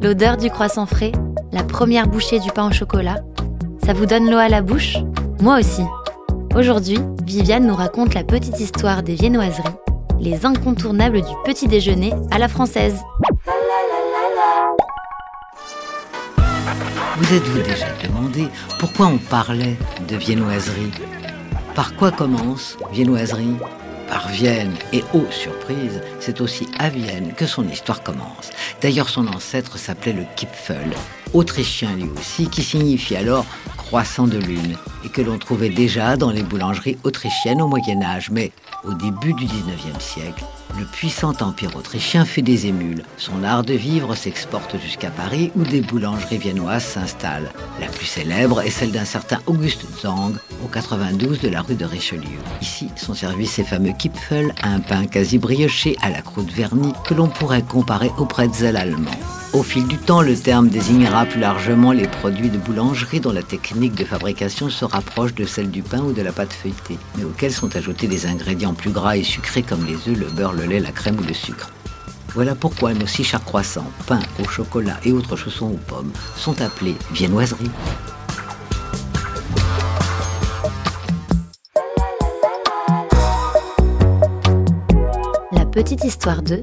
L'odeur du croissant frais, la première bouchée du pain au chocolat, ça vous donne l'eau à la bouche? Moi aussi. Aujourd'hui, Viviane nous raconte la petite histoire des viennoiseries, les incontournables du petit déjeuner à la française. Vous êtes-vous déjà demandé pourquoi on parlait de viennoiserie? Par quoi commence viennoiserie? Par Vienne, et ô surprise, c'est aussi à Vienne que son histoire commence. D'ailleurs, son ancêtre s'appelait le Kipfel, autrichien lui aussi, qui signifie alors croissant de lune, et que l'on trouvait déjà dans les boulangeries autrichiennes au Moyen Âge. Mais au début du 19e siècle, le puissant empire autrichien fait des émules. Son art de vivre s'exporte jusqu'à Paris où des boulangeries viennoises s'installent. La plus célèbre est celle d'un certain Auguste Zang au 92 de la rue de Richelieu. Ici sont servis ces fameux Kipfel, un pain quasi brioché à la croûte vernie que l'on pourrait comparer au pretzel allemand. Au fil du temps, le terme désignera plus largement les produits de boulangerie dont la technique de fabrication se rapproche de celle du pain ou de la pâte feuilletée, mais auxquels sont ajoutés des ingrédients plus gras et sucrés comme les œufs, le beurre, le lait, la crème ou le sucre. Voilà pourquoi nos six chars croissants, pain au chocolat et autres chaussons aux pommes sont appelés viennoiseries. La petite histoire 2